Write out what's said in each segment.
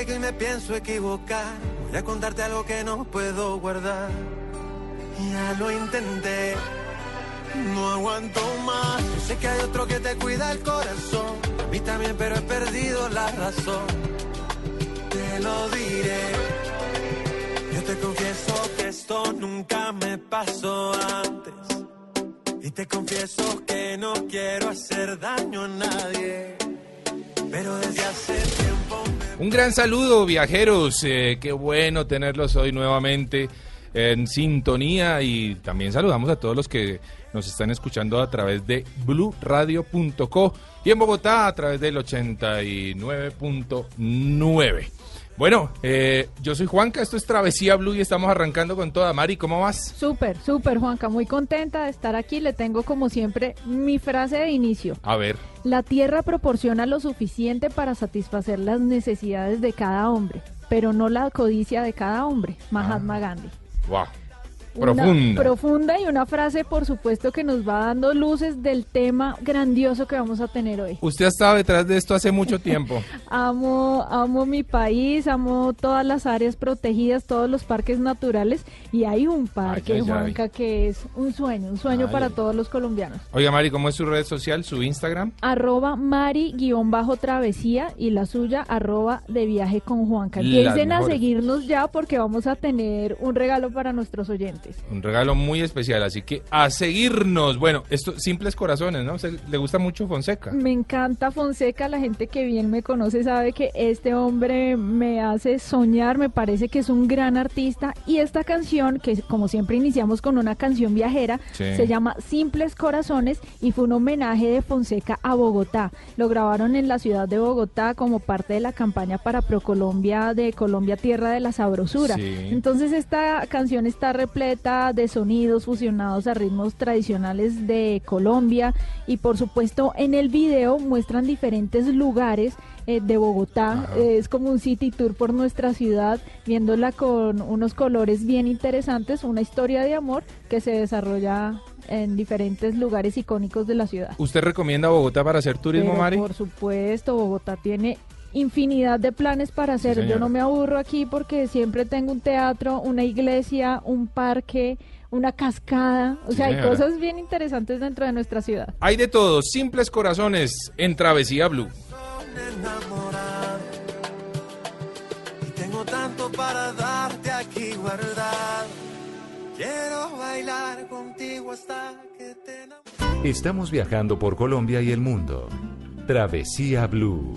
Decirte que hoy me pienso equivocar. Voy a contarte algo que no puedo guardar. Ya lo intenté, no aguanto más. Yo sé que hay otro que te cuida el corazón. A mí también, pero he perdido la razón. Te lo diré. Yo te confieso que esto nunca me pasó antes. Y te confieso que no quiero hacer daño a nadie. Pero desde hace tiempo Un gran saludo, viajeros. Eh, qué bueno tenerlos hoy nuevamente en sintonía y también saludamos a todos los que nos están escuchando a través de bluradio.co y en Bogotá a través del 89.9. Bueno, eh, yo soy Juanca, esto es Travesía Blue y estamos arrancando con toda. Mari, ¿cómo vas? Súper, súper, Juanca. Muy contenta de estar aquí. Le tengo, como siempre, mi frase de inicio. A ver, La tierra proporciona lo suficiente para satisfacer las necesidades de cada hombre, pero no la codicia de cada hombre. Mahatma Gandhi. wow, profunda. profunda y una frase, por supuesto, que nos va dando luces del tema grandioso que vamos a tener hoy. Usted ha estado detrás de esto hace mucho tiempo. Amo, amo mi país, amo todas las áreas protegidas, todos los parques naturales y hay un parque, Ay, ay, ay. Juanca, que es un sueño, un sueño para todos los colombianos. Oiga, Mari, ¿cómo es su red social, su Instagram? Arroba Mari-travesía y la suya arroba de viaje con Juanca. Empiecen a seguirnos ya porque vamos a tener un regalo para nuestros oyentes. Un regalo muy especial, así que a seguirnos. Bueno, esto, simples corazones, ¿no? Se- le gusta mucho Fonseca. Me encanta Fonseca, la gente que bien me conoce sabe que este hombre me hace soñar, me parece que es un gran artista y esta canción, que como siempre iniciamos con una canción viajera, Sí. se llama Simples Corazones y fue un homenaje de Fonseca a Bogotá. Lo grabaron en la ciudad de Bogotá como parte de la campaña para ProColombia de Colombia Tierra de la Sabrosura. Sí. Entonces esta canción está repleta de sonidos fusionados a ritmos tradicionales de Colombia y por supuesto en el video muestran diferentes lugares eh, de Bogotá. Eh, es como un city tour por nuestra ciudad, viéndola con unos colores bien interesantes, una historia de amor que se desarrolla en diferentes lugares icónicos de la ciudad. ¿Usted recomienda Bogotá para hacer turismo, Pero, Mari? Por supuesto, Bogotá tiene infinidad de planes para hacer. Yo no me aburro aquí porque siempre tengo un teatro, una iglesia, un parque, una cascada. O Sí, sea, hay señora. cosas bien interesantes dentro de nuestra ciudad. Hay de todo, simples corazones en Travesía Blue. Y tengo tanto para darte aquí guardado. Quiero bailar contigo hasta que te enamores. Estamos viajando por Colombia y el mundo. Travesía Blue.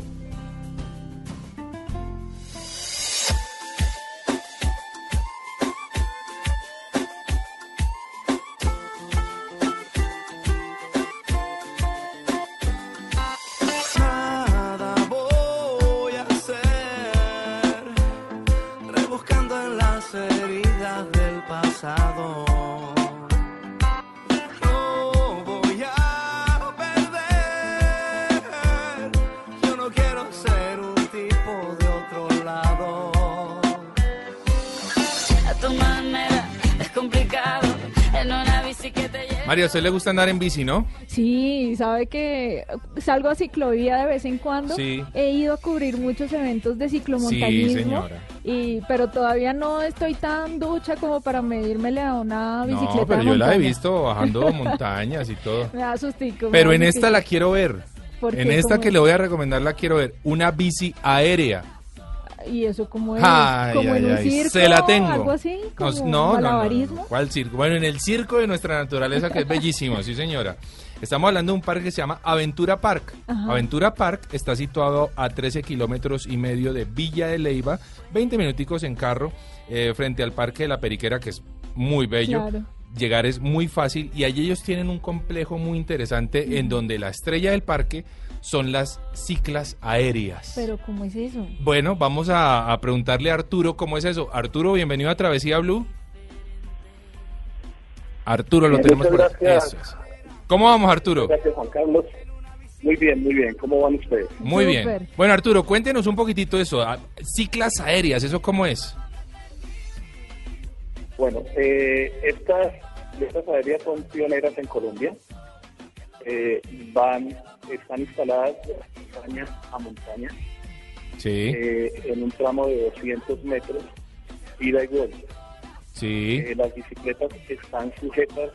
María, ¿a usted le gusta andar en bici, no? Sí, sabe que salgo a ciclovía de vez en cuando. Sí. He ido a cubrir muchos eventos de ciclomontañismo. Sí, señora. Y, pero todavía no estoy tan ducha como para medírmele a una bicicleta. No, pero de yo la he visto bajando montañas y todo. Me da sustico. Pero en esta la quiero ver. ¿Por En qué? esta ¿Cómo que le voy a recomendar la quiero ver. Una bici aérea. ¿Y eso como es? Ay, ¿Como en un ay, circo? Se la tengo. ¿Algo así? ¿Como no, no, no, malabarismo? no. ¿Cuál circo? Bueno, en el circo de nuestra naturaleza, que es bellísimo, sí, señora. Estamos hablando de un parque que se llama Aventura Park. Ajá. Aventura Park está situado a 13 kilómetros y medio de Villa de Leiva, 20 minuticos en carro, eh, frente al Parque de la Periquera, que es muy bello. Claro. Llegar es muy fácil y allí ellos tienen un complejo muy interesante en donde la estrella del parque son las ciclas aéreas. Pero ¿cómo es eso? Bueno, vamos a, a preguntarle a Arturo cómo es eso. Arturo, bienvenido a Travesía Blue. Arturo, lo Bien, tenemos por aquí. gracias. Eso es. ¿Cómo vamos, Arturo? Gracias, Juan Carlos. Muy bien, muy bien. ¿Cómo van ustedes? Muy bien. Bueno, Arturo, cuéntenos un poquitito eso. Ah, Ciclas aéreas, ¿eso cómo es? Bueno, eh, estas, estas aéreas son pioneras en Colombia. Eh, van, están instaladas de montaña a montaña Sí, eh, en un tramo de 200 metros, ida y vuelta. sí. Eh, las bicicletas están sujetas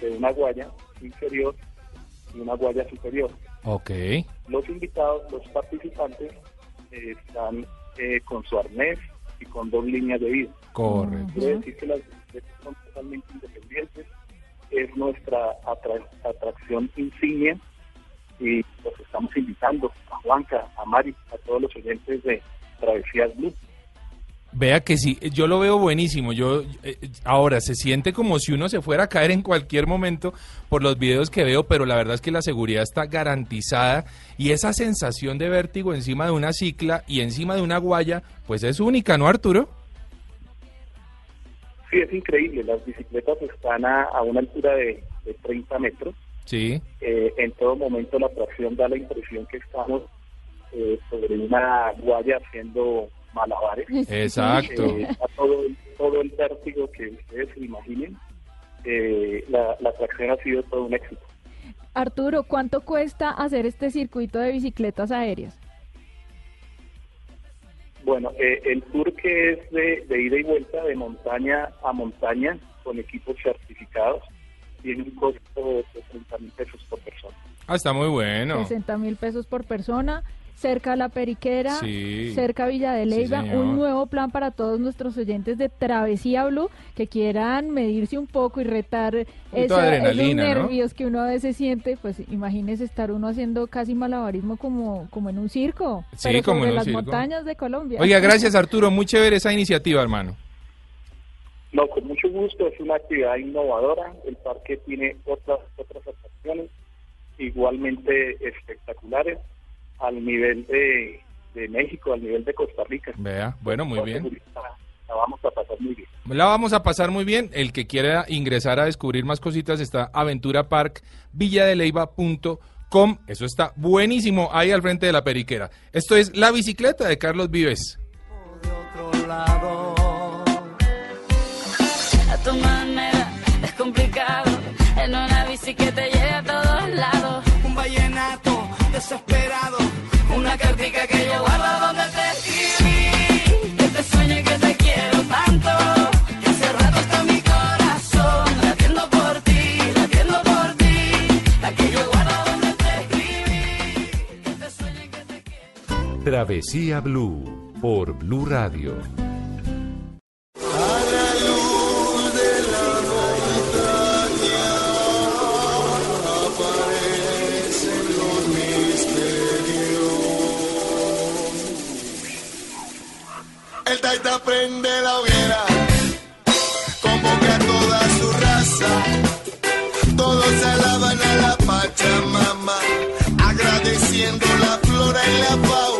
de una guaya inferior y una guaya superior. Ok. Los invitados, los participantes, eh, están eh, con su arnés y con dos líneas de vida. Correcto. Quiere decir que las bicicletas son totalmente independientes, es nuestra atra- atracción insignia y los estamos invitando a Juanca, a Mari, a todos los oyentes de Travesías Blue. Vea que sí, yo lo veo buenísimo. Yo eh, ahora se siente como si uno se fuera a caer en cualquier momento por los videos que veo, pero la verdad es que la seguridad está garantizada y esa sensación de vértigo encima de una cicla y encima de una guaya, pues es única, ¿no, Arturo? Sí, es increíble, las bicicletas están a, a una altura de, de 30 metros. Sí. Eh, en todo momento la tracción da la impresión que estamos eh, sobre una guaya haciendo malabares. Exacto. Eh, a todo, el- todo el vértigo que ustedes se imaginen, eh, la, la tracción ha sido todo un éxito. Arturo, ¿cuánto cuesta hacer este circuito de bicicletas aéreas? Bueno, eh, el tour que es de, de ida y vuelta de montaña a montaña con equipos certificados tiene un costo de 30 mil pesos por persona. Ah, está muy bueno. 60 mil pesos por persona, cerca a la Periquera, Sí. cerca a Villa de Leyva, un nuevo plan para todos nuestros oyentes de Travesía Blue que quieran medirse un poco y retar esa- esos nervios que uno a veces siente, pues imagínese estar uno haciendo casi malabarismo como, como en un circo, Sí, pero como en sobre las circo. montañas de Colombia. Oiga, gracias Arturo, muy chévere esa iniciativa, hermano. No, con mucho gusto, es una actividad innovadora. El parque tiene otras otras atracciones igualmente espectaculares al nivel de, de México, al nivel de Costa Rica. Vea, bueno, muy bien. La vamos a pasar muy bien. La vamos a pasar muy bien. El que quiera ingresar a descubrir más cositas está Aventura Park, villadeleiva.com. Eso está buenísimo ahí al frente de la periquera. Esto es La Bicicleta de Carlos Vives. a tu manera es complicado en una bici que te lleve a todos lados un vallenato desesperado. Una cartica que yo guardo donde te escribí. Que te sueño y que te quiero tanto. Que hace rato está mi corazón latiendo por ti latiendo por ti. La que yo guardo donde te escribí. Que te sueño y que te quiero. Travesía Blue por Blue Radio. El taita prende la hoguera, convoca a toda su raza. Todos alaban a la Pachamama, agradeciendo la flora y la fauna.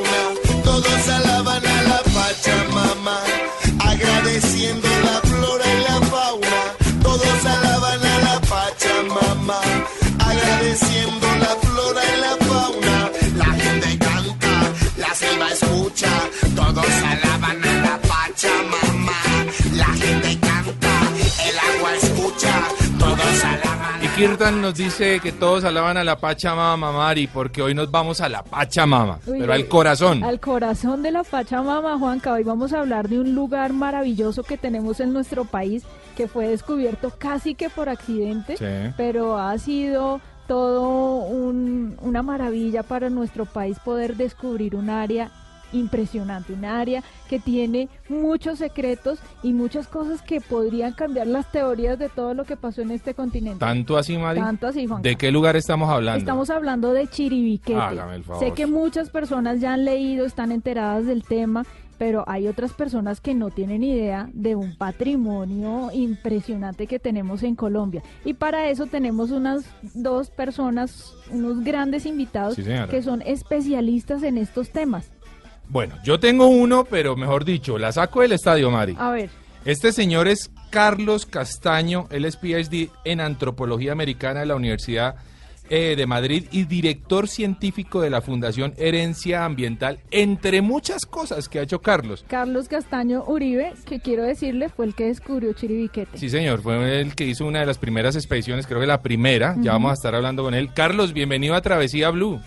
Kirtan nos dice que todos alaban a la Pachamama, Mari, porque hoy nos vamos a la Pachamama, Uy, pero al corazón. Al corazón de la Pachamama, Juanca. Hoy vamos a hablar de un lugar maravilloso que tenemos en nuestro país que fue descubierto casi que por accidente, Sí. pero ha sido todo un- una maravilla para nuestro país poder descubrir un área impresionante, un área que tiene muchos secretos y muchas cosas que podrían cambiar las teorías de todo lo que pasó en este continente. ¿Tanto así, Mari? Tanto así, Juanca. ¿De qué lugar estamos hablando? Estamos hablando de Chiribiquete. Hágame el favor. Sé que muchas personas ya han leído, están enteradas del tema, pero hay otras personas que no tienen idea de un patrimonio impresionante que tenemos en Colombia. Y para eso tenemos unas dos personas, unos grandes invitados Sí, que son especialistas en estos temas. Bueno, yo tengo uno, pero mejor dicho, la saco del estadio, Mari. A ver, Este señor es Carlos Castaño, él es PhD en Antropología Americana de la Universidad eh, de Madrid y director científico de la Fundación Herencia Ambiental, entre muchas cosas que ha hecho Carlos. Carlos Castaño Uribe, que quiero decirle fue el que descubrió Chiribiquete. Sí, señor, fue el que hizo una de las primeras expediciones, creo que la primera, ya vamos a estar hablando con él. Carlos, bienvenido a Travesía Blue.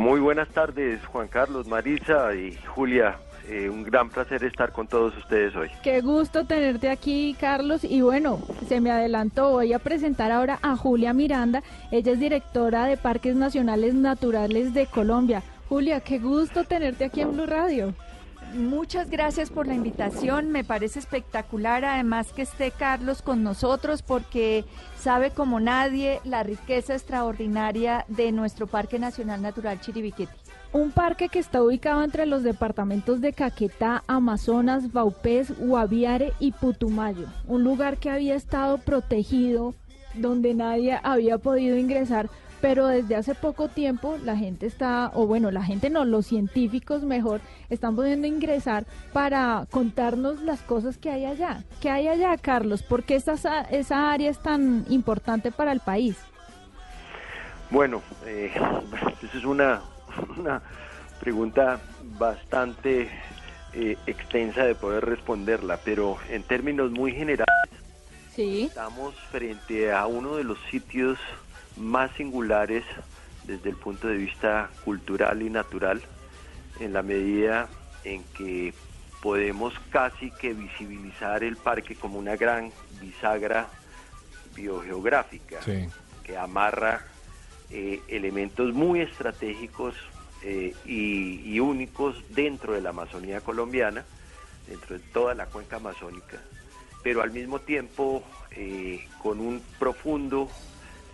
Muy buenas tardes, Juan Carlos, Marisa y Julia. Eh, un gran placer estar con todos ustedes hoy. Qué gusto tenerte aquí, Carlos. Y bueno, se me adelantó. Voy a presentar ahora a Julia Miranda. Ella es directora de Parques Nacionales Naturales de Colombia. Julia, qué gusto tenerte aquí en Blue Radio. Muchas gracias por la invitación, me parece espectacular además que esté Carlos con nosotros porque sabe como nadie la riqueza extraordinaria de nuestro Parque Nacional Natural Chiribiquete. Un parque que está ubicado entre los departamentos de Caquetá, Amazonas, Baupés, Guaviare y Putumayo. Un lugar que había estado protegido, donde nadie había podido ingresar, pero desde hace poco tiempo la gente está, o bueno, la gente no, los científicos mejor, están pudiendo ingresar para contarnos las cosas que hay allá. ¿Qué hay allá, Carlos? ¿Por qué esa, esa área es tan importante para el país? Bueno, eh, esa es una, una pregunta bastante eh, extensa de poder responderla, pero en términos muy generales, Sí. estamos frente a uno de los sitios más singulares desde el punto de vista cultural y natural, en la medida en que podemos casi que visibilizar el parque como una gran bisagra biogeográfica Sí. que amarra eh, elementos muy estratégicos eh, y, y únicos dentro de la Amazonía colombiana, dentro de toda la cuenca amazónica, pero al mismo tiempo eh, con un profundo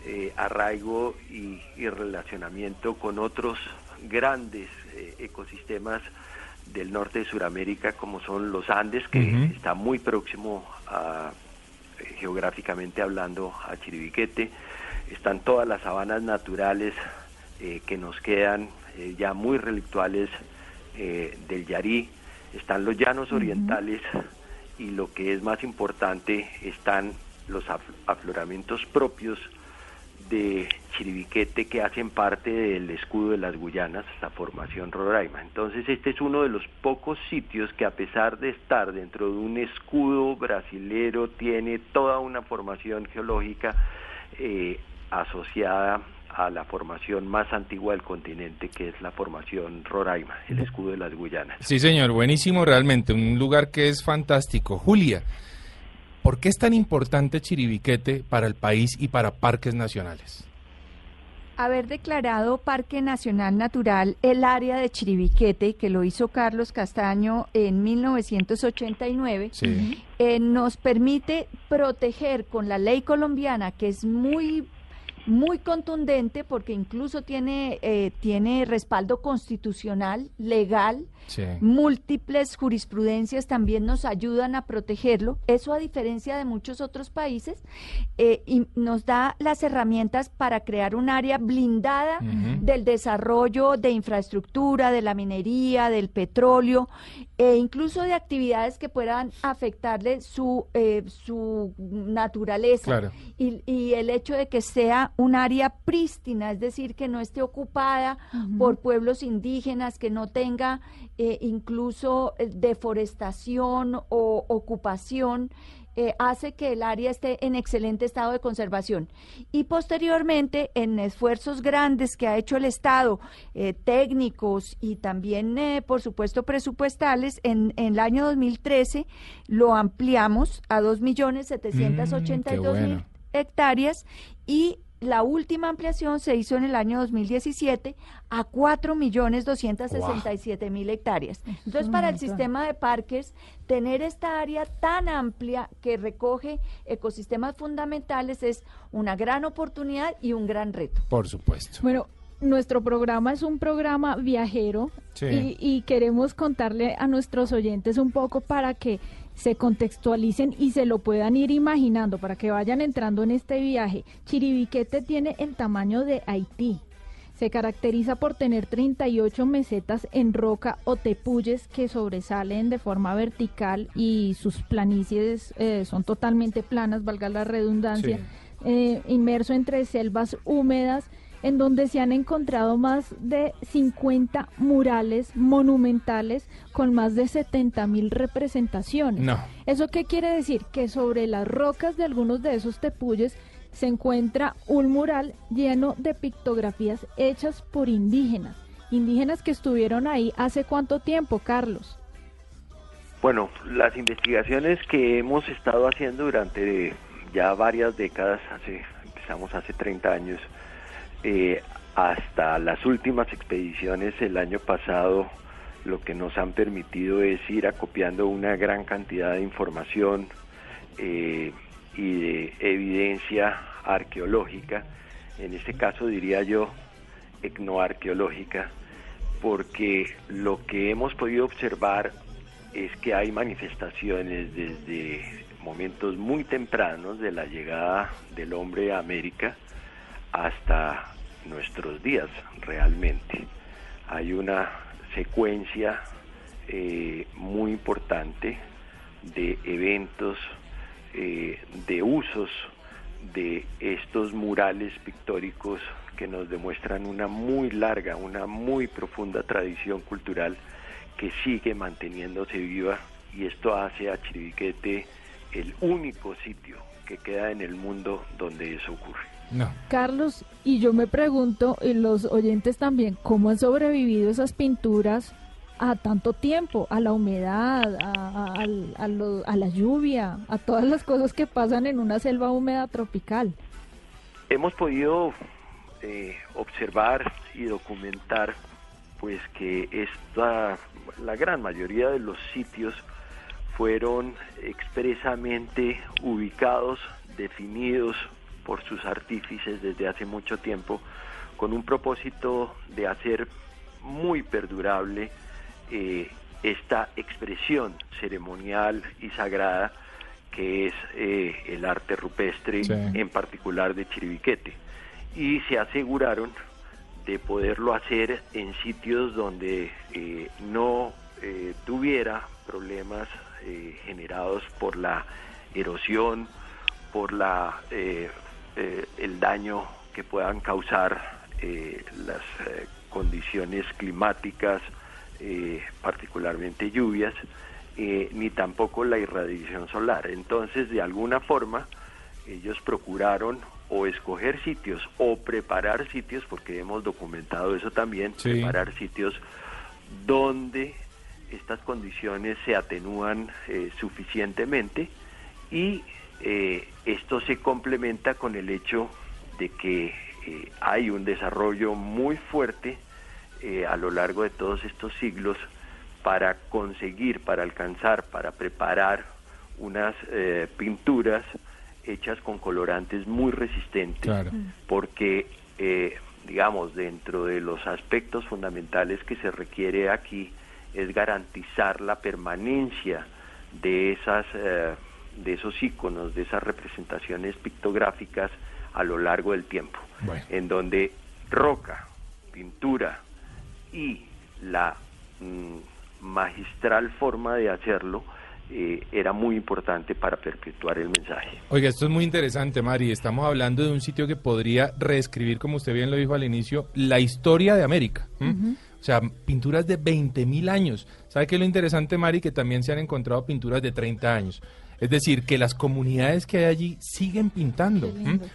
eh, arraigo y, y relacionamiento con otros grandes eh, ecosistemas del norte de Sudamérica, como son los Andes, que está muy próximo a, eh, geográficamente hablando a Chiribiquete, están todas las sabanas naturales eh, que nos quedan ya muy relictuales del Yarí, están los llanos orientales y lo que es más importante están los af- afloramientos propios de Chiribiquete que hacen parte del escudo de las Guyanas, la formación Roraima. Entonces este es uno de los pocos sitios que a pesar de estar dentro de un escudo brasilero tiene toda una formación geológica eh, asociada a la formación más antigua del continente que es la formación Roraima, el escudo de las Guyanas. Sí, señor, buenísimo realmente, un lugar que es fantástico. Julia, ¿por qué es tan importante Chiribiquete para el país y para parques nacionales? Haber declarado Parque Nacional Natural el área de Chiribiquete, que lo hizo Carlos Castaño en 1989, Sí. eh, nos permite proteger con la ley colombiana, que es muy muy contundente porque incluso tiene eh, tiene respaldo constitucional legal Sí. múltiples jurisprudencias también nos ayudan a protegerlo eso a diferencia de muchos otros países eh, y nos da las herramientas para crear un área blindada del desarrollo de infraestructura de la minería del petróleo e incluso de actividades que puedan afectarle su eh, su naturaleza Claro. y, y el hecho de que sea un área prístina, es decir, que no esté ocupada por pueblos indígenas, que no tenga eh, incluso eh, deforestación o ocupación eh, hace que el área esté en excelente estado de conservación. Y posteriormente, en esfuerzos grandes que ha hecho el Estado, eh, técnicos y también, eh, por supuesto, presupuestales, en, en el año 2013 lo ampliamos a 2.782.000 Mm, bueno. hectáreas y la última ampliación se hizo en el año 2017 a 4.267.000 hectáreas. Entonces, para el sistema de parques, tener esta área tan amplia que recoge ecosistemas fundamentales es una gran oportunidad y un gran reto. Por supuesto. Bueno, nuestro programa es un programa viajero Sí. y, y queremos contarle a nuestros oyentes un poco para que se contextualicen y se lo puedan ir imaginando, para que vayan entrando en este viaje. Chiribiquete tiene el tamaño de Haití. Se caracteriza por tener 38 mesetas en roca o tepuyes que sobresalen de forma vertical y sus planicies eh, son totalmente planas, valga la redundancia, Sí. eh, inmerso entre selvas húmedas en donde se han encontrado más de 50 murales monumentales con más de 70 mil representaciones. No. ¿Eso qué quiere decir? Que sobre las rocas de algunos de esos tepuyes se encuentra un mural lleno de pictografías hechas por indígenas. Indígenas que estuvieron ahí hace cuánto tiempo, Carlos. Bueno, las investigaciones que hemos estado haciendo durante ya varias décadas, hace, empezamos hace 30 años, eh, hasta las últimas expediciones el año pasado, lo que nos han permitido es ir acopiando una gran cantidad de información eh, y de evidencia arqueológica, en este caso diría yo etnoarqueológica, porque lo que hemos podido observar es que hay manifestaciones desde momentos muy tempranos de la llegada del hombre a América hasta nuestros días realmente. Hay una secuencia eh, muy importante de eventos, eh, de usos de estos murales pictóricos que nos demuestran una muy larga, una muy profunda tradición cultural que sigue manteniéndose viva y esto hace a Chiribiquete el único sitio que queda en el mundo donde eso ocurre. No. Carlos, y yo me pregunto, y los oyentes también, ¿cómo han sobrevivido esas pinturas a tanto tiempo? A la humedad, a, a- al- a lo- a la lluvia, a todas las cosas que pasan en una selva húmeda tropical. Hemos podido eh, observar y documentar pues que esta, la gran mayoría de los sitios fueron expresamente ubicados, definidos por sus artífices desde hace mucho tiempo, con un propósito de hacer muy perdurable eh, esta expresión ceremonial y sagrada que es eh, el arte rupestre, Sí. en particular de Chiribiquete. Y se aseguraron de poderlo hacer en sitios donde eh, no eh, tuviera problemas generados por la erosión, por la eh, el daño que puedan causar eh, las eh, condiciones climáticas, particularmente lluvias, ni tampoco la irradiación solar. Entonces, de alguna forma, ellos procuraron o escoger sitios o preparar sitios, porque hemos documentado eso también, Sí. preparar sitios donde estas condiciones se atenúan suficientemente y eh, esto se complementa con el hecho de que eh, hay un desarrollo muy fuerte eh, a lo largo de todos estos siglos para conseguir, para alcanzar, para preparar unas eh, pinturas hechas con colorantes muy resistentes, Claro. porque, eh, digamos, dentro de los aspectos fundamentales que se requiere aquí es garantizar la permanencia de esas eh, de esos iconos, de esas representaciones pictográficas a lo largo del tiempo, Bueno. en donde roca, pintura y la mm, magistral forma de hacerlo eh, era muy importante para perpetuar el mensaje. Oiga, esto es muy interesante, Mari. Estamos hablando de un sitio que podría reescribir, como usted bien lo dijo al inicio, la historia de América. O sea, pinturas de 20.000 años. ¿Sabe qué es lo interesante, Mari? Que también se han encontrado pinturas de 30 años. Es decir, que las comunidades que hay allí siguen pintando,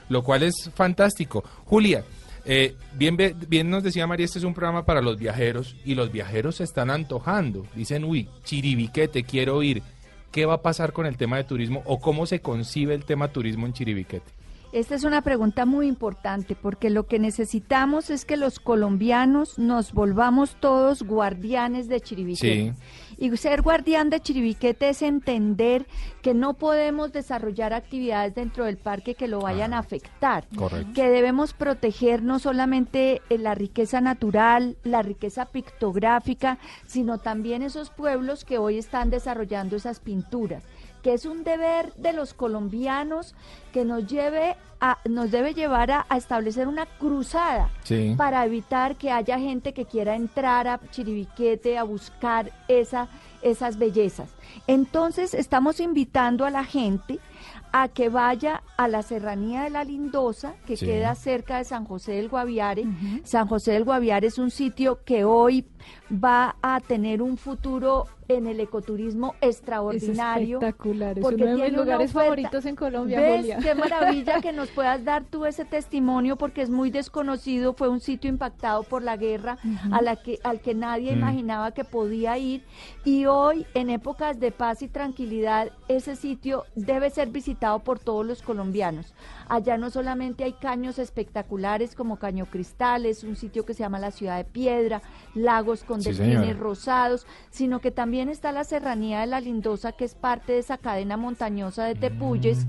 lo cual es fantástico. Julia, eh, bien, bien nos decía María, este es un programa para los viajeros y los viajeros se están antojando. Dicen, uy, Chiribiquete, quiero ir. ¿Qué va a pasar con el tema de turismo o cómo se concibe el tema turismo en Chiribiquete? Esta es una pregunta muy importante porque lo que necesitamos es que los colombianos nos volvamos todos guardianes de Chiribiquete. Y ser guardián de Chiribiquete es entender que no podemos desarrollar actividades dentro del parque que lo vayan a afectar. Correcto. Que debemos proteger no solamente eh, la riqueza natural, la riqueza pictográfica, sino también esos pueblos que hoy están desarrollando esas pinturas que es un deber de los colombianos que nos lleve a, nos debe llevar a, a establecer una cruzada Sí. para evitar que haya gente que quiera entrar a Chiribiquete a buscar esa, esas bellezas. Entonces estamos invitando a la gente a que vaya a la serranía de la Lindosa, que Sí. queda cerca de San José del Guaviare. San José del Guaviare es un sitio que hoy va a tener un futuro en el ecoturismo Es extraordinario. espectacular, es porque uno de mis lugares oferta. favoritos en Colombia, ¿Ves? Julia. Qué maravilla que nos puedas dar tú ese testimonio porque es muy desconocido, fue un sitio impactado por la guerra a la que, al que nadie Mm. imaginaba que podía ir y hoy en épocas de paz y tranquilidad ese sitio debe ser visitado por todos los colombianos. Allá no solamente hay caños espectaculares como Caño Cristal, es un sitio que se llama la Ciudad de Piedra, lagos con Sí, delfines señora. rosados, sino que también está la serranía de la Lindosa, que es parte de esa cadena montañosa de Tepuyes,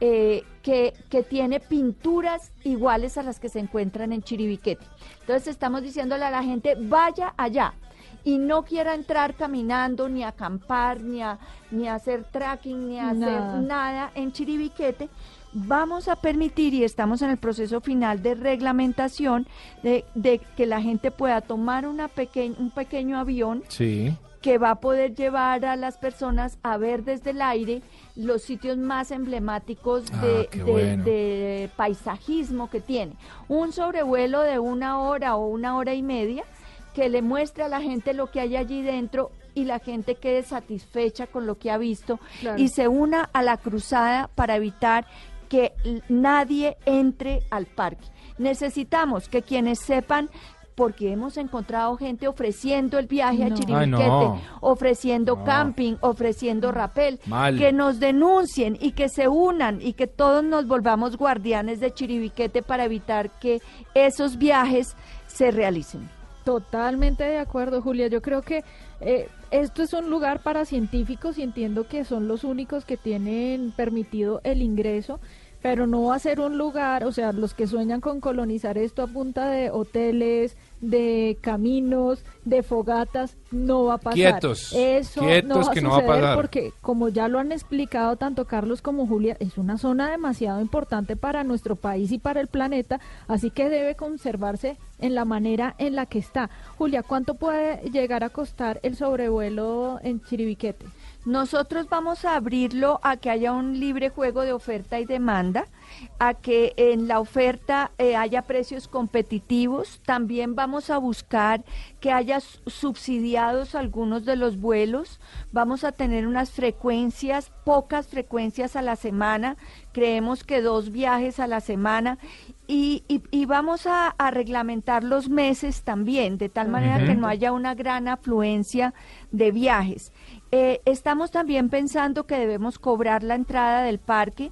eh, que, que tiene pinturas iguales a las que se encuentran en Chiribiquete. Entonces estamos diciéndole a la gente, vaya allá. Y no quiera entrar caminando, ni a acampar, ni a, ni a hacer trekking, ni a Nada. hacer nada en Chiribiquete. Vamos a permitir, y estamos en el proceso final de reglamentación, de, de que la gente pueda tomar una peque- un pequeño avión Sí. que va a poder llevar a las personas a ver desde el aire los sitios más emblemáticos de, Ah, de- bueno. de paisajismo que tiene. Un sobrevuelo de una hora o una hora y media que le muestre a la gente lo que hay allí dentro y la gente quede satisfecha con lo que ha visto Claro. y se una a la cruzada para evitar que nadie entre al parque. Necesitamos que quienes sepan porque hemos encontrado gente ofreciendo el viaje a. Chiribiquete, Ay, no. ofreciendo No. camping, ofreciendo rapel, Mal. que nos denuncien y que se unan y que todos nos volvamos guardianes de Chiribiquete para evitar que esos viajes se realicen. Totalmente de acuerdo, Julia. Yo creo que eh, esto es un lugar para científicos y entiendo que son los únicos que tienen permitido el ingreso, pero no va a ser un lugar, o sea, los que sueñan con colonizar esto a punta de hoteles, de caminos, de fogatas, no va a pasar. Quietos, Eso quietos no va a que no va a suceder pasar. porque, como ya lo han explicado tanto Carlos como Julia, es una zona demasiado importante para nuestro país y para el planeta, así que debe conservarse en la manera en la que está. Julia, ¿cuánto puede llegar a costar el sobrevuelo en Chiribiquete? Nosotros vamos a abrirlo a que haya un libre juego de oferta y demanda, a que en la oferta eh, haya precios competitivos. También vamos a buscar que haya subsidiados algunos de los vuelos. Vamos a tener unas frecuencias, pocas frecuencias a la semana. Creemos que dos viajes a la semana. Y, y- y vamos a, a reglamentar los meses también, de tal manera que no haya una gran afluencia de viajes. Eh, estamos también pensando que debemos cobrar la entrada del parque.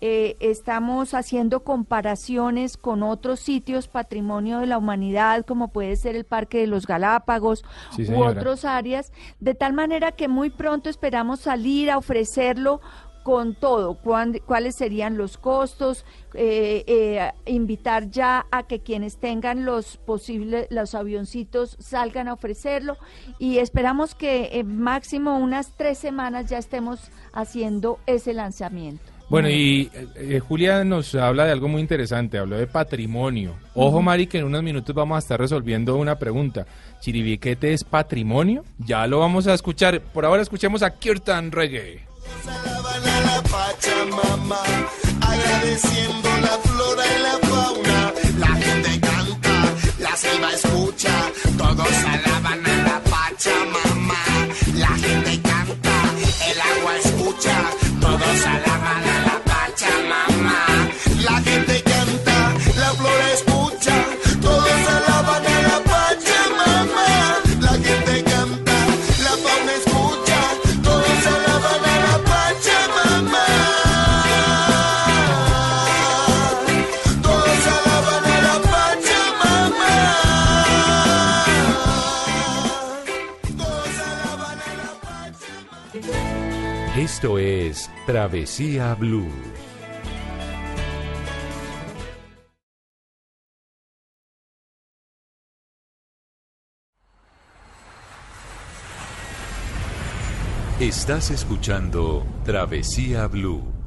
Eh, estamos haciendo comparaciones con otros sitios patrimonio de la humanidad, como puede ser el Parque de los Galápagos Sí, u otros áreas, de tal manera que muy pronto esperamos salir a ofrecerlo con todo, cuáles serían los costos, eh, eh, invitar ya a que quienes tengan los posibles, los avioncitos salgan a ofrecerlo y esperamos que en máximo unas tres semanas ya estemos haciendo ese lanzamiento. Bueno, y eh, eh, Julia nos habla de algo muy interesante, habló de patrimonio. Ojo, Mari, que en unos minutos vamos a estar resolviendo una pregunta. ¿Chiribiquete es patrimonio? Ya lo vamos a escuchar. Por ahora escuchemos a Kirtan Reggae. La Pachamama, agradeciendo la flora y la fauna. La gente canta, la selva escucha, todos alaban Esto es Travesía Blue. Estás escuchando Travesía Blue.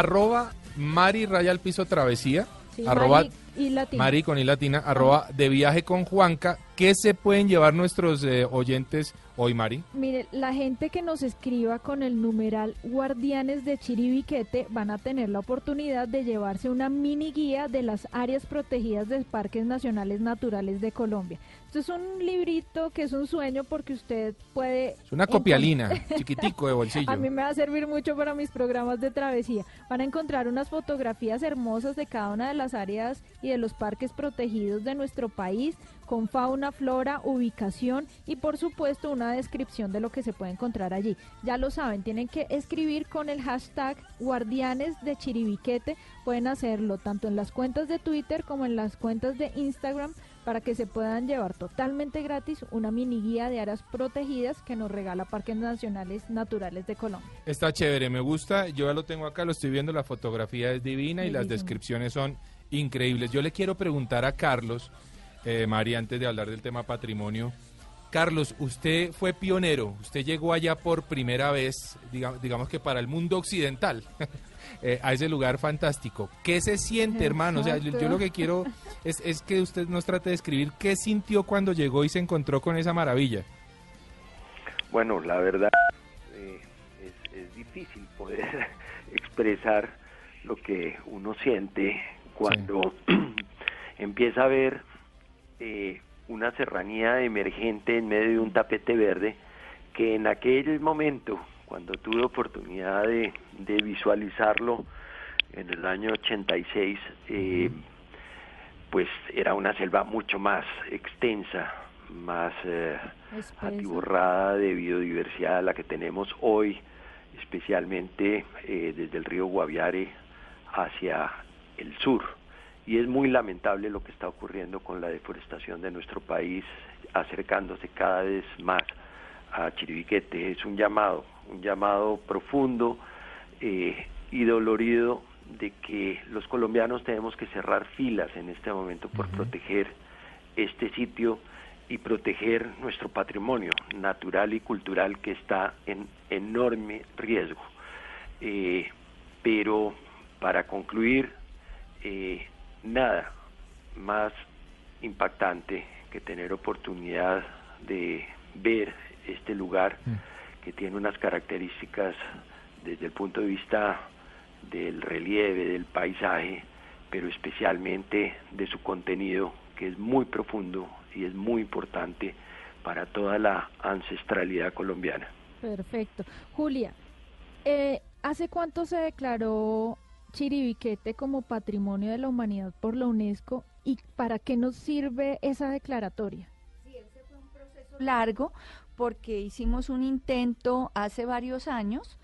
Arroba Mari Raya al Piso Travesía. Sí, arroba Mari y latina. Mari con I latina. Arroba de viaje con Juanca. ¿Qué se pueden llevar nuestros eh, oyentes hoy, Mari? Mire, la gente que nos escriba con el numeral Guardianes de Chiribiquete van a tener la oportunidad de llevarse una mini guía de las áreas protegidas de Parques Nacionales Naturales de Colombia. Esto es un librito que es un sueño porque usted puede... Es una copialina, chiquitico de bolsillo. A mí me va a servir mucho para mis programas de travesía. Van a encontrar unas fotografías hermosas de cada una de las áreas y de los parques protegidos de nuestro país, con fauna, flora, ubicación y por supuesto una descripción de lo que se puede encontrar allí. Ya lo saben, tienen que escribir con el hashtag guardianes de Chiribiquete. Pueden hacerlo tanto en las cuentas de Twitter como en las cuentas de Instagram para que se puedan llevar totalmente gratis una mini guía de áreas protegidas que nos regala Parques Nacionales Naturales de Colombia. Está chévere, me gusta. Yo ya lo tengo acá, lo estoy viendo. La fotografía es divina y las descripciones son increíbles. Yo le quiero preguntar a Carlos, eh, María, antes de hablar del tema patrimonio. Carlos, usted fue pionero, usted llegó allá por primera vez, diga- digamos que para el mundo occidental, eh, a ese lugar fantástico. ¿Qué se siente, hermano? O sea, yo, lo que quiero es, es que usted nos trate de escribir qué sintió cuando llegó y se encontró con esa maravilla. Bueno, la verdad eh, es, es difícil poder expresar lo que uno siente cuando empieza a ver eh, una serranía emergente en medio de un tapete verde que en aquel momento, cuando tuve oportunidad de, de visualizarlo en el año 86, eh, pues era una selva mucho más extensa, más eh, atiborrada de biodiversidad a la que tenemos hoy, especialmente eh, desde el río Guaviare hacia el sur. Y es muy lamentable lo que está ocurriendo con la deforestación de nuestro país, acercándose cada vez más a Chiribiquete. Es un llamado, un llamado profundo eh, y dolorido de que los colombianos tenemos que cerrar filas en este momento por proteger este sitio y proteger nuestro patrimonio natural y cultural que está en enorme riesgo. Eh, pero para concluir, eh, nada más impactante que tener oportunidad de ver este lugar que tiene unas características desde el punto de vista del relieve, del paisaje, pero especialmente de su contenido, que es muy profundo y es muy importante para toda la ancestralidad colombiana. Perfecto. Julia, eh, ¿hace cuánto se declaró Chiribiquete como Patrimonio de la Humanidad por la UNESCO y para qué nos sirve esa declaratoria? largo porque hicimos un intento hace varios años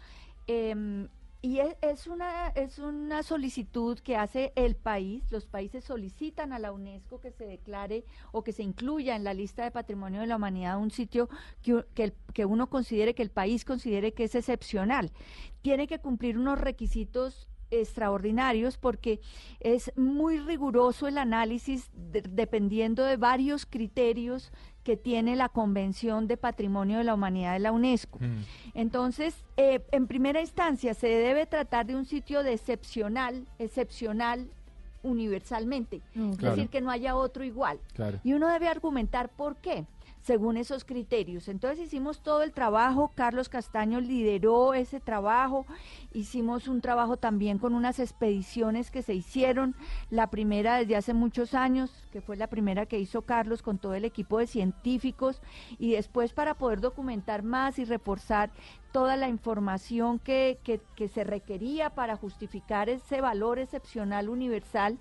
em, y es, es una es una solicitud que hace el país. Los países solicitan a la UNESCO que se declare o que se incluya en la lista de Patrimonio de la Humanidad un sitio que, que uno considere que el país considere que es excepcional. Tiene que cumplir unos requisitos extraordinarios porque es muy riguroso el análisis de- dependiendo de varios criterios que tiene la Convención de Patrimonio de la Humanidad de la UNESCO. Entonces, eh, en primera instancia, se debe tratar de un sitio de excepcional, excepcional universalmente, es Claro. decir, que no haya otro igual. Claro. Y uno debe argumentar por qué, según esos criterios. Entonces hicimos todo el trabajo, Carlos Castaño lideró ese trabajo, hicimos un trabajo también con unas expediciones que se hicieron, la primera desde hace muchos años, que fue la primera que hizo Carlos con todo el equipo de científicos, y después para poder documentar más y reforzar toda la información que, que, se requería para justificar ese valor excepcional universal,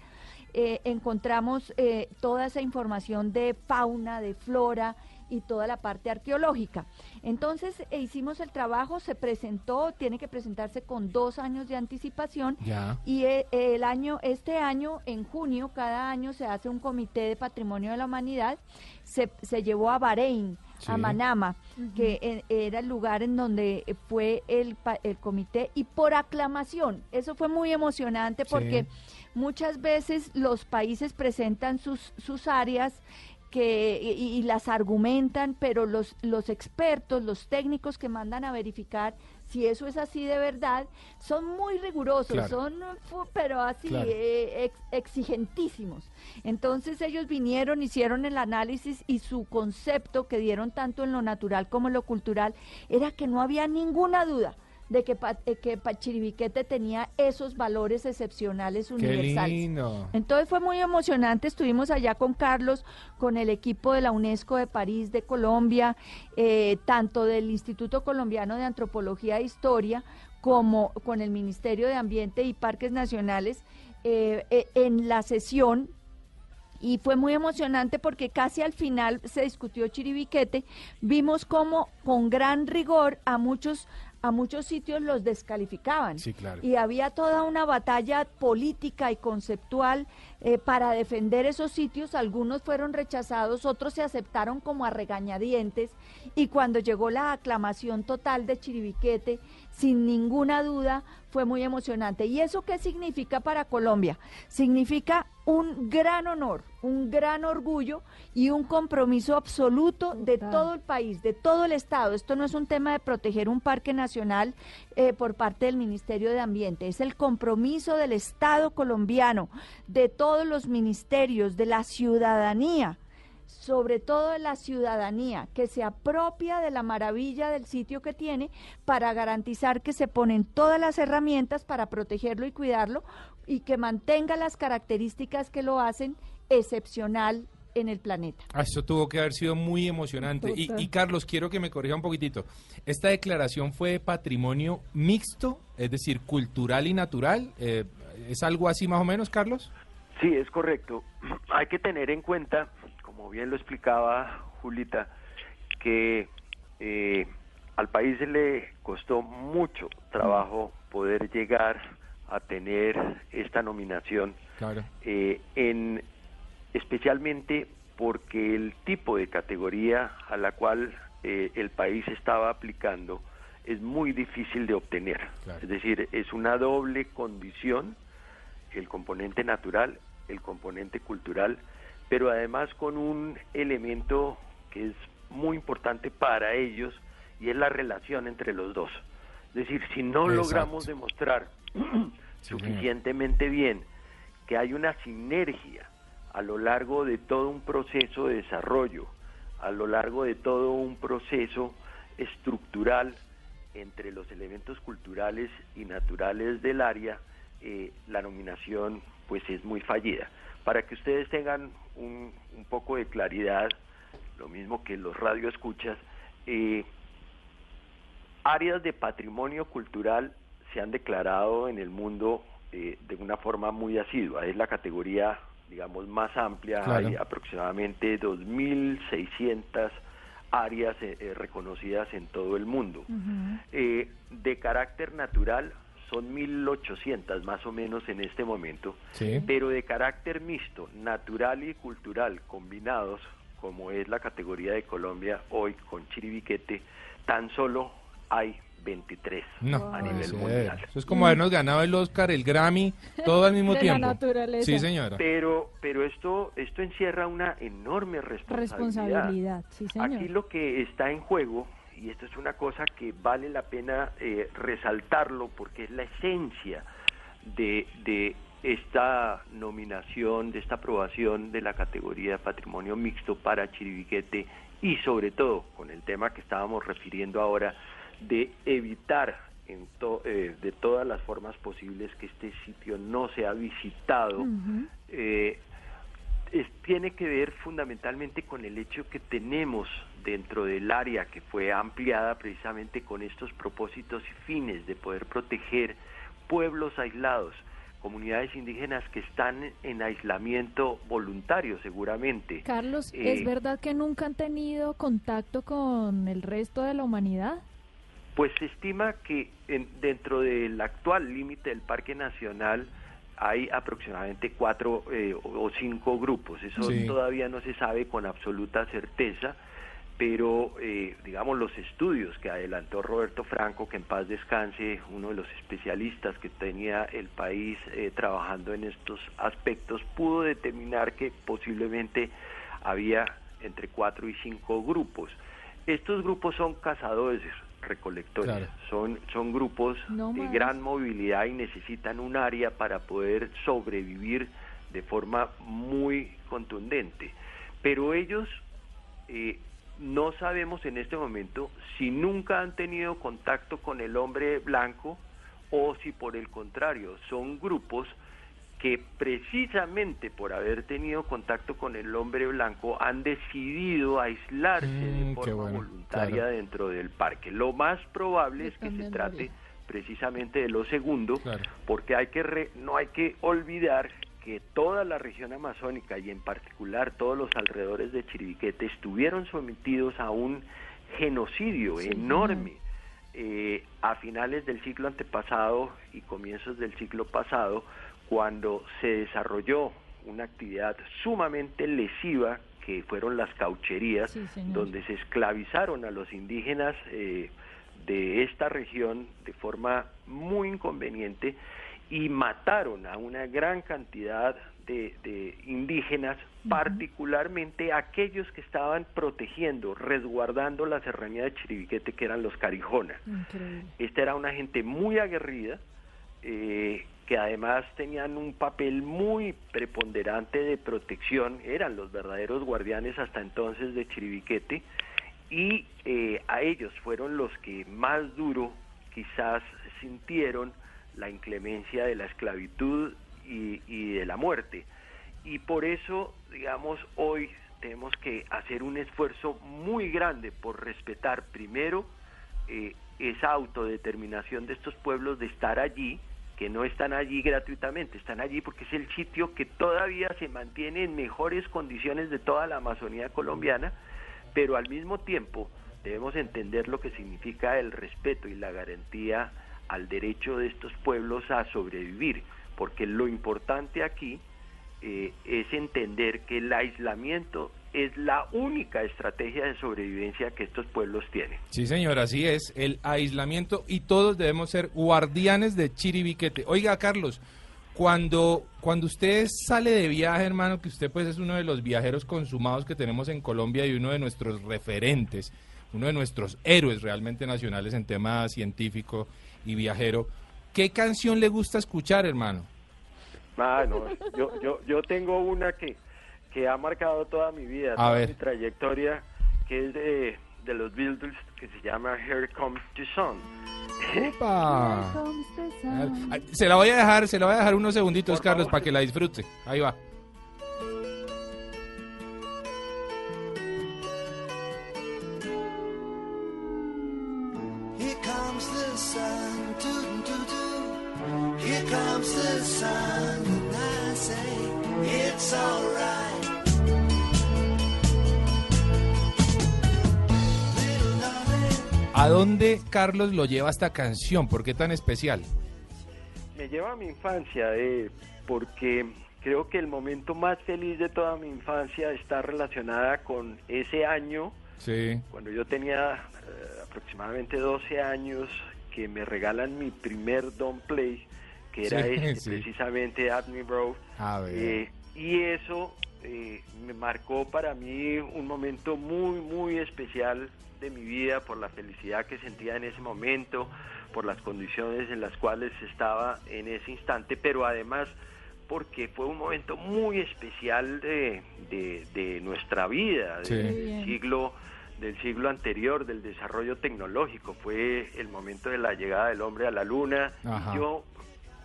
eh, encontramos eh, toda esa información de fauna, de flora y toda la parte arqueológica. Entonces eh, hicimos el trabajo, se presentó, tiene que presentarse con dos años de anticipación Ya. y eh, el año, este año, en junio, cada año se hace un comité de patrimonio de la humanidad. Se, se llevó a Bahrein, Sí. a Manama, que eh, era el lugar en donde fue el, pa- el comité, y por aclamación. Eso fue muy emocionante Sí. porque muchas veces los países presentan sus, sus áreas que y, y las argumentan, pero los, los expertos, los técnicos que mandan a verificar si eso es así de verdad, son muy rigurosos, Claro. son pero así Claro. eh, ex- exigentísimos. Entonces ellos vinieron, hicieron el análisis y su concepto que dieron tanto en lo natural como en lo cultural era que no había ninguna duda de que, eh, que Pachiribiquete tenía esos valores excepcionales Qué universales. lindo. Entonces fue muy emocionante, estuvimos allá con Carlos, con el equipo de la UNESCO de París, de Colombia, eh, tanto del Instituto Colombiano de Antropología e Historia, como con el Ministerio de Ambiente y Parques Nacionales, eh, eh, en la sesión y fue muy emocionante porque casi al final se discutió Chiribiquete, vimos cómo con gran rigor a muchos a muchos sitios los descalificaban. Sí, claro. Y había toda una batalla política y conceptual eh, para defender esos sitios. Algunos fueron rechazados, otros se aceptaron como a regañadientes. Y cuando llegó la aclamación total de Chiribiquete, sin ninguna duda, fue muy emocionante. ¿Y eso qué significa para Colombia? Significa un gran honor, un gran orgullo y un compromiso absoluto de todo el país, de todo el Estado. Esto no es un tema de proteger un parque nacional eh, por parte del Ministerio de Ambiente, es el compromiso del Estado colombiano, de todos los ministerios, de la ciudadanía sobre todo de la ciudadanía, que se apropia de la maravilla del sitio que tiene para garantizar que se ponen todas las herramientas para protegerlo y cuidarlo y que mantenga las características que lo hacen excepcional en el planeta. Ah, Eso tuvo que haber sido muy emocionante. Y, y, Carlos, quiero que me corrija un poquitito. ¿Esta declaración fue de patrimonio mixto, es decir, cultural y natural? Eh, ¿Es algo así más o menos, Carlos? Sí, es correcto. Hay que tener en cuenta, como bien lo explicaba Julita, que eh, al país le costó mucho trabajo poder llegar a tener esta nominación, Claro. eh, en especialmente porque el tipo de categoría a la cual eh, el país estaba aplicando es muy difícil de obtener. Claro. Es decir, es una doble condición el componente natural, el componente cultural, pero además con un elemento que es muy importante para ellos y es la relación entre los dos. Es decir, si no Exacto. logramos demostrar suficientemente bien que hay una sinergia a lo largo de todo un proceso de desarrollo, a lo largo de todo un proceso estructural entre los elementos culturales y naturales del área, eh, la nominación pues es muy fallida. Para que ustedes tengan un, un poco de claridad, lo mismo que los radioescuchas, eh, áreas de patrimonio cultural se han declarado en el mundo eh, de una forma muy asidua. Es la categoría, digamos, más amplia. Claro. Hay aproximadamente 2.600 áreas eh, eh, reconocidas en todo el mundo. Eh, de carácter natural son 1.800 más o menos en este momento, Sí. pero de carácter mixto, natural y cultural combinados, como es la categoría de Colombia hoy con Chiribiquete, tan solo hay 23 No, a nivel ser. mundial. Eso es como habernos ganado el Oscar, el Grammy, todo al mismo De la tiempo. naturaleza. Sí, señora. Pero, pero esto, esto encierra una enorme responsabilidad. Responsabilidad, sí, señor. Aquí lo que está en juego, y esto es una cosa que vale la pena eh, resaltarlo porque es la esencia de, de esta nominación, de esta aprobación de la categoría Patrimonio Mixto para Chiribiquete y sobre todo con el tema que estábamos refiriendo ahora de evitar en to- eh, de todas las formas posibles que este sitio no sea visitado. Eh, es- tiene que ver fundamentalmente con el hecho que tenemos dentro del área que fue ampliada precisamente con estos propósitos y fines de poder proteger pueblos aislados, comunidades indígenas que están en aislamiento voluntario seguramente. Carlos, Eh, ¿es verdad que nunca han tenido contacto con el resto de la humanidad? Pues se estima que en- dentro del actual límite del Parque Nacional hay aproximadamente cuatro eh, o cinco grupos. Eso Sí. todavía no se sabe con absoluta certeza, pero eh, digamos los estudios que adelantó Roberto Franco, que en paz descanse, uno de los especialistas que tenía el país eh, trabajando en estos aspectos, pudo determinar que posiblemente había entre cuatro y cinco grupos. Estos grupos son cazadores recolectores, Claro. son, son grupos No de gran movilidad y necesitan un área para poder sobrevivir de forma muy contundente. Pero ellos eh, no sabemos en este momento si nunca han tenido contacto con el hombre blanco o si por el contrario son grupos que precisamente por haber tenido contacto con el hombre blanco han decidido aislarse Mm, de forma bueno, voluntaria claro. dentro del parque. Lo más probable es que se trate precisamente de lo segundo, Claro. porque hay que re- no hay que olvidar que toda la región amazónica y en particular todos los alrededores de Chiribiquete estuvieron sometidos a un genocidio Sí, enorme eh, a finales del siglo antepasado y comienzos del siglo pasado, cuando se desarrolló una actividad sumamente lesiva que fueron las caucherías, Sí, donde se esclavizaron a los indígenas eh, de esta región de forma muy inconveniente y mataron a una gran cantidad de, de indígenas, particularmente aquellos que estaban protegiendo, resguardando la serranía de Chiribiquete, que eran los Carijona. Increíble. Esta era una gente muy aguerrida, eh, que además tenían un papel muy preponderante de protección, eran los verdaderos guardianes hasta entonces de Chiribiquete, y eh, a ellos fueron los que más duro quizás sintieron la inclemencia de la esclavitud y, de la muerte. Y por eso, digamos, hoy tenemos que hacer un esfuerzo muy grande por respetar primero eh, esa autodeterminación de estos pueblos de estar allí, que no están allí gratuitamente, están allí porque es el sitio que todavía se mantiene en mejores condiciones de toda la Amazonía colombiana, pero al mismo tiempo debemos entender lo que significa el respeto y la garantía al derecho de estos pueblos a sobrevivir, porque lo importante aquí eh, es entender que el aislamiento es la única estrategia de sobrevivencia que estos pueblos tienen. Sí, señor, así es, el aislamiento y todos debemos ser guardianes de Chiribiquete. Oiga, Carlos, cuando, cuando usted sale de viaje, hermano, que usted pues es uno de los viajeros consumados que tenemos en Colombia y uno de nuestros referentes, uno de nuestros héroes realmente nacionales en tema científico y viajero, ¿qué canción le gusta escuchar, hermano? Ah, no, yo, yo, yo tengo una que, que ha marcado toda mi vida, A toda ver. mi trayectoria, que es de, de los Beatles, que se llama Here Comes the Sun. Se la voy a dejar, se la voy a dejar unos segunditos, Carlos, para que la disfrute. Ahí va. Here comes the sun, toot toot toot. Here comes the sun, and I say it's alright. ¿A dónde Carlos lo lleva esta canción? ¿Por qué tan especial? Me lleva a mi infancia, eh, porque creo que el momento más feliz de toda mi infancia está relacionada con ese año Sí. cuando yo tenía eh, aproximadamente 12 años, que me regalan mi primer Don Play, que era Sí, este, sí. precisamente Admi Bro. A ver. Eh, y eso eh, me marcó para mí un momento muy, muy especial de mi vida por la felicidad que sentía en ese momento, por las condiciones en las cuales estaba en ese instante, pero además porque fue un momento muy especial de, de- de nuestra vida, Sí. del siglo del siglo anterior, del desarrollo tecnológico, fue el momento de la llegada del hombre a la luna. Ajá. Yo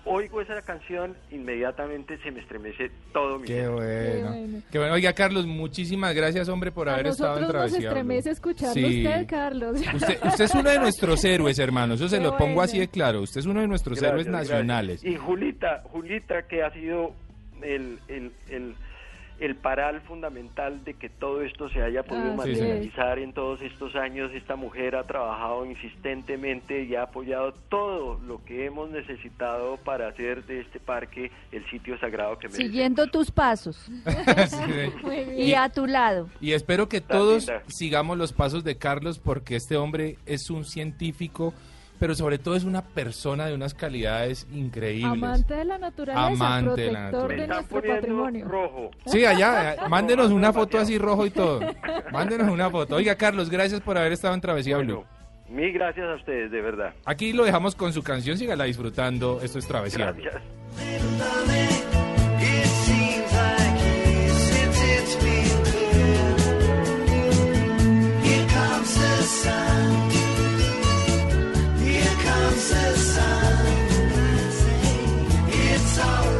oigo esa canción, inmediatamente se me estremece todo mi Qué ser. bueno. Qué bueno. Oiga, Carlos, muchísimas gracias, hombre, por A haber estado en nos Travesía. Blue. estremece escucharlo Sí. usted, Carlos. Usted, usted es uno de nuestros héroes, hermano. Eso se Qué lo pongo bueno. así de claro. Usted es uno de nuestros Gracias, héroes gracias. nacionales. Y Julita, Julita que ha sido el, el, el, el paral fundamental de que todo esto se haya podido materializar en todos estos años. Esta mujer ha trabajado insistentemente y ha apoyado todo lo que hemos necesitado para hacer de este parque el sitio sagrado que merece. Siguiendo tus pasos Sí, y a tu lado. Y espero que todos sigamos los pasos de Carlos porque este hombre es un científico, pero sobre todo es una persona de unas calidades increíbles. Amante de la naturaleza, Amante de la protector Me de, nuestro patrimonio. rojo. Sí, allá, eh, mándenos una foto así rojo y todo. Mándenos una foto. Oiga, Carlos, gracias por haber estado en Travesía Blue. Mil gracias a ustedes, de verdad. Aquí lo dejamos con su canción, sígala disfrutando. Esto es Travesía Blue. Gracias. dances and it's all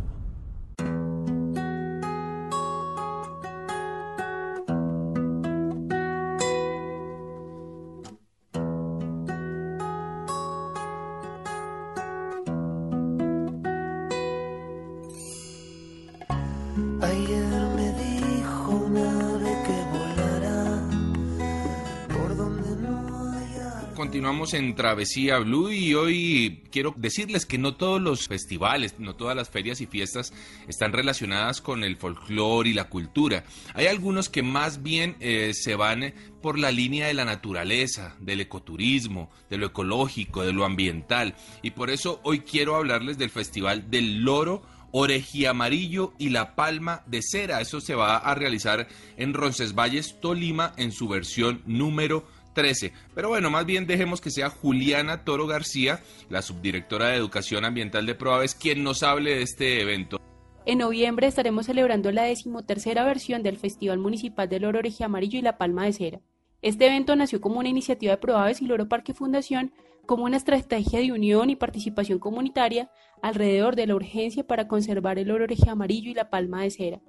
En Travesía Blue y hoy quiero decirles que no todos los festivales, no todas las ferias y fiestas están relacionadas con el folclore y la cultura. Hay algunos que más bien eh, se van eh, por la línea de la naturaleza, del ecoturismo, de lo ecológico, de lo ambiental. Y por eso hoy quiero hablarles del Festival del Loro Orejiamarillo y la Palma de Cera. Eso se va a realizar en Roncesvalles, Tolima, en su versión número 13. Pero bueno, más bien dejemos que sea Juliana Toro García, la subdirectora de Educación Ambiental de Proaves, quien nos hable de este evento. En noviembre estaremos celebrando la decimotercera versión del Festival Municipal del Loro Amarillo y la Palma de Cera. Este evento nació como una iniciativa de Proaves y Loro Parque Fundación como una estrategia de unión y participación comunitaria alrededor de la urgencia para conservar el loro amarillo y la palma de cera,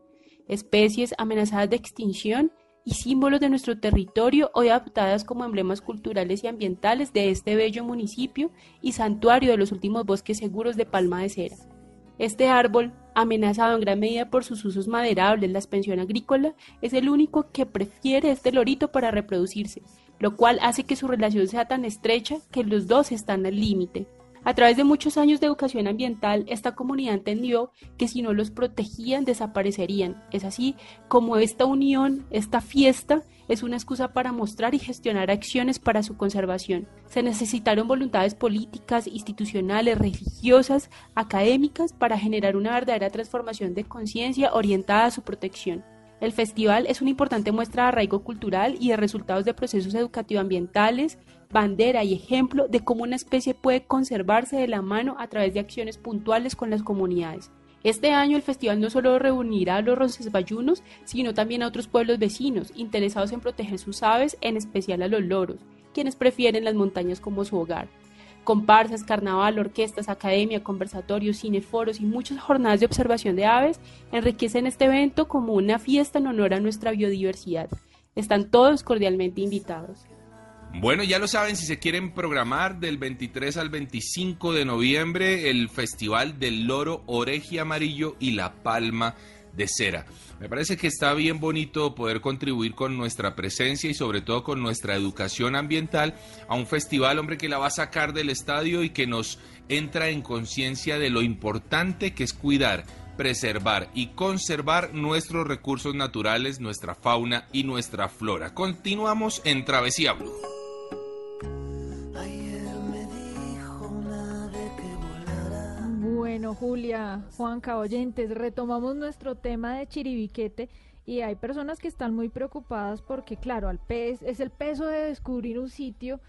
especies amenazadas de extinción y símbolos de nuestro territorio hoy adaptadas como emblemas culturales y ambientales de este bello municipio y santuario de los últimos bosques seguros de palma de cera. Este árbol, amenazado en gran medida por sus usos maderables, la expansión agrícola, es el único que prefiere este lorito para reproducirse, lo cual hace que su relación sea tan estrecha que los dos están al límite. A través de muchos años de educación ambiental, esta comunidad entendió que si no los protegían desaparecerían. Es así como esta unión, esta fiesta, es una excusa para mostrar y gestionar acciones para su conservación. Se necesitaron voluntades políticas, institucionales, religiosas, académicas para generar una verdadera transformación de conciencia orientada a su protección. El festival es una importante muestra de arraigo cultural y de resultados de procesos educativo-ambientales, bandera y ejemplo de cómo una especie puede conservarse de la mano a través de acciones puntuales con las comunidades. Este año el festival no solo reunirá a los roncesvallunos, sino también a otros pueblos vecinos interesados en proteger sus aves, en especial a los loros, quienes prefieren las montañas como su hogar. Comparsas, carnaval, orquestas, academia, conversatorios, cineforos y muchas jornadas de observación de aves enriquecen este evento como una fiesta en honor a nuestra biodiversidad. Están todos cordialmente invitados. Bueno, ya lo saben, si se quieren programar del 23 al 25 de noviembre, el Festival del Loro Oreji Amarillo y La Palma de Cera. Me parece que está bien bonito poder contribuir con nuestra presencia y sobre todo con nuestra educación ambiental a un festival, hombre, que la va a sacar del estadio y que nos entra en conciencia de lo importante que es cuidar, preservar y conservar nuestros recursos naturales, nuestra fauna y nuestra flora. Continuamos en Travesía Blue. Julia, Juanca, oyentes, retomamos nuestro tema de Chiribiquete y hay personas que están muy preocupadas porque, claro, al pez, es el peso de descubrir un sitio,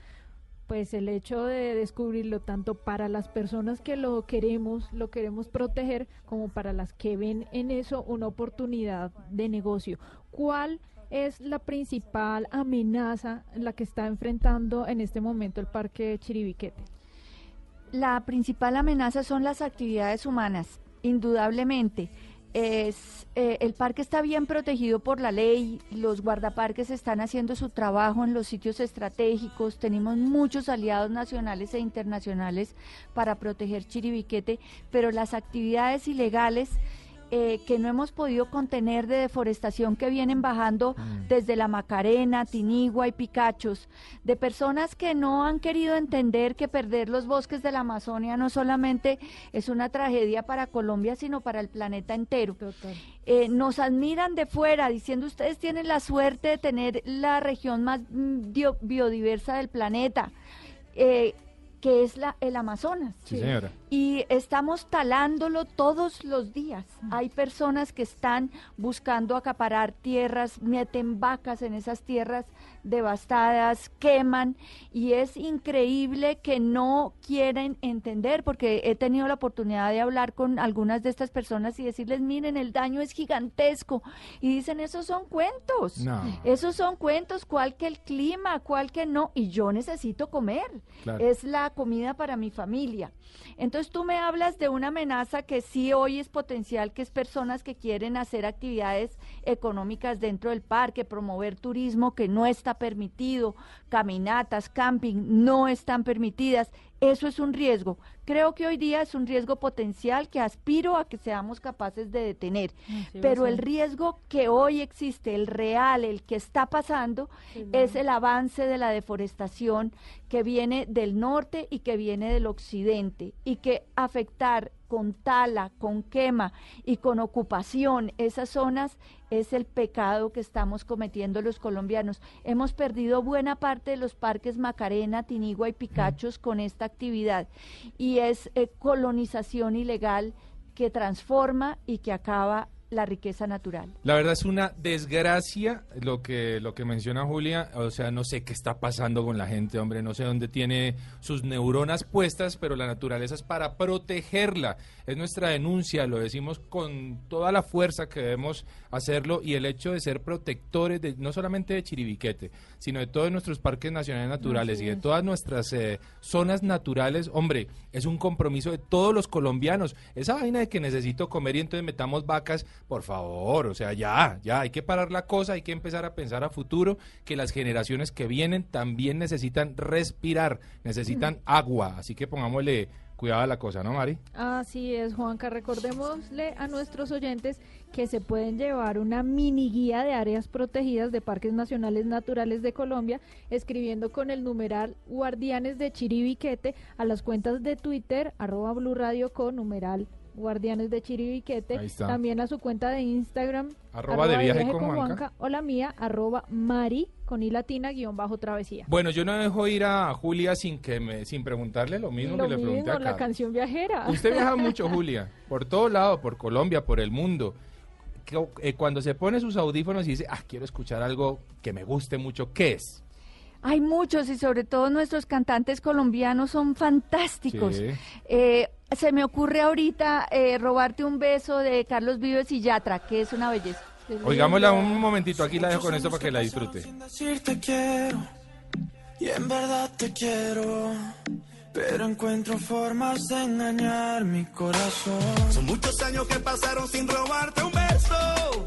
pues el hecho de descubrirlo tanto para las personas que lo queremos, lo queremos proteger, como para las que ven en eso una oportunidad de negocio. ¿Cuál es la principal amenaza la que está enfrentando en este momento el Parque Chiribiquete? La principal amenaza son las actividades humanas, indudablemente. Es, eh, el parque está bien protegido por la ley, los guardaparques están haciendo su trabajo en los sitios estratégicos, tenemos muchos aliados nacionales e internacionales para proteger Chiribiquete, pero las actividades ilegales eh, que no hemos podido contener de deforestación que vienen bajando desde la Macarena, Tinigua y Picachos, de personas que no han querido entender que perder los bosques de la Amazonia no solamente es una tragedia para Colombia, sino para el planeta entero. Eh, nos admiran de fuera diciendo ustedes tienen la suerte de tener la región más mm, bio- biodiversa del planeta. Eh, que es la, el Amazonas. Sí, señora. Y estamos talándolo todos los días. Hay personas que están buscando acaparar tierras, meten vacas en esas tierras devastadas, queman y es increíble que no quieren entender porque he tenido la oportunidad de hablar con algunas de estas personas y decirles, miren, el daño es gigantesco y dicen, esos son cuentos. No. Esos son cuentos, cual que el clima, cual que no, y yo necesito comer. Claro. Es la comida para mi familia. Entonces tú me hablas de una amenaza que sí hoy es potencial, que es personas que quieren hacer actividades económicas dentro del parque, promover turismo que no está permitido, caminatas, camping no están permitidas. Eso es un riesgo. Creo que hoy día es un riesgo potencial que aspiro a que seamos capaces de detener. Pero el riesgo que hoy existe, el real, el que está pasando, es el avance de la deforestación que viene del norte y que viene del occidente y que afectar con tala, con quema y con ocupación esas zonas es el pecado que estamos cometiendo los colombianos. Hemos perdido buena parte de los parques Macarena, Tinigua y Picachos con esta actividad y es eh, colonización ilegal que transforma y que acaba la riqueza natural. La verdad es una desgracia lo que, lo que menciona Julia. O sea, no sé qué está pasando con la gente, hombre. No sé dónde tiene sus neuronas puestas, pero la naturaleza es para protegerla. Es nuestra denuncia, lo decimos con toda la fuerza que debemos hacerlo. Y el hecho de ser protectores, de, no solamente de Chiribiquete, sino de todos nuestros parques nacionales naturales y de todas nuestras eh, zonas naturales, hombre, es un compromiso de todos los colombianos. Esa vaina de que necesito comer y entonces metamos vacas, por favor, o sea, ya, ya, hay que parar la cosa, hay que empezar a pensar a futuro que las generaciones que vienen también necesitan respirar, necesitan agua, así que pongámosle cuidado a la cosa, ¿no, Mari? Así es, Juanca. Recordémosle a nuestros oyentes que se pueden llevar una mini guía de áreas protegidas de parques nacionales naturales de Colombia, escribiendo con el numeral Guardianes de Chiribiquete a las cuentas de Twitter, arroba Blue Radio con numeral Guardianes de Chiribiquete, Ahí está. también a su cuenta de Instagram, Arroba de viaje con Juanca. o la mía, arroba Mari con i latina guion bajo travesía. Bueno, yo no dejo ir a Julia sin que me, sin preguntarle lo mismo Lo que le pregunté a la canción viajera. Usted viaja mucho, Julia, por todo lado, por Colombia, por el mundo. Eh, Cuando se pone sus audífonos y dice, ah, quiero escuchar algo que me guste mucho, ¿qué es? Hay muchos y sobre todo nuestros cantantes colombianos son fantásticos. Sí. Eh, se me ocurre ahorita eh, robarte un beso de Carlos Vives y Yatra, que es una belleza. Oigámosla un momentito, aquí la dejo con esto para que la disfrute. decirte quiero y en verdad te quiero, pero encuentro formas de engañar mi corazón. Son muchos años que pasaron sin robarte un beso.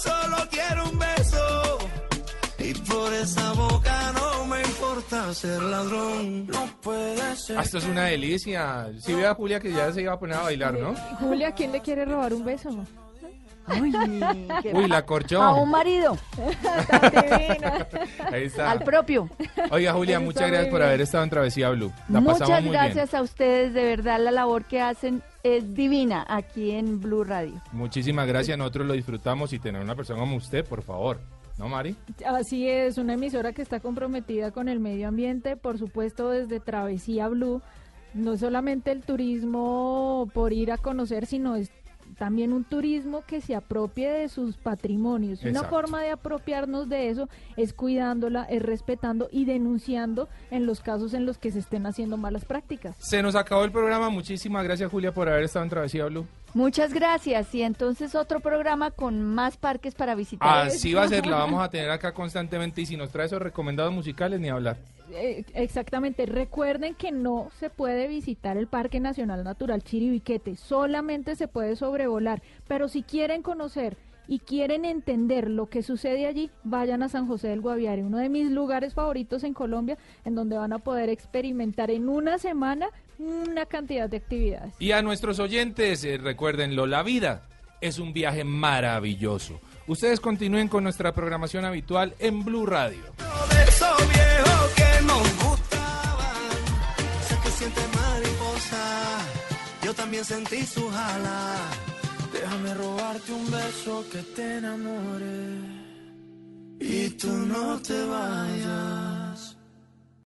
Solo quiero un beso. Y por esa boca no me importa ser ladrón. No puede ser. Ah, Esto es una delicia. Si ve a Julia que ya se iba a poner a bailar, ¿no? Julia, ¿quién le quiere robar un beso? Uy, Uy, la corchó. A un marido, Ahí está. al propio. Oiga, Julia, Eso muchas está gracias muy por bien. haber estado en Travesía Blue. La Muchas pasamos muy gracias a ustedes, de verdad la labor que hacen es divina aquí en Blue Radio. Muchísimas gracias. Nosotros lo disfrutamos y tener una persona como usted, por favor. ¿No, Mari? Así es, una emisora que está comprometida con el medio ambiente, por supuesto desde Travesía Blue, no solamente el turismo por ir a conocer, sino es también un turismo que se apropie de sus patrimonios. Una forma de apropiarnos de eso es cuidándola, es respetando y denunciando en los casos en los que se estén haciendo malas prácticas. Se nos acabó el programa. Muchísimas gracias, Julia, por haber estado en Travesía Blue. Muchas gracias y entonces otro programa con más parques para visitar. Así va a ser, la vamos a tener acá constantemente y si nos trae esos recomendados musicales, ni hablar. Eh, exactamente. Recuerden que no se puede visitar el Parque Nacional Natural Chiribiquete, solamente se puede sobrevolar. Pero si quieren conocer y quieren entender lo que sucede allí, vayan a San José del Guaviare, uno de mis lugares favoritos en Colombia, en donde van a poder experimentar en una semana una cantidad de actividades. Y a nuestros oyentes, eh, recuérdenlo, la vida es un viaje maravilloso. Ustedes continúen con nuestra programación habitual en Blue Radio. de eso viejo que nos gustaba. Sé que siente mariposa, yo también sentí su jala. Déjame robarte un beso que te enamore. Y tú no te vayas.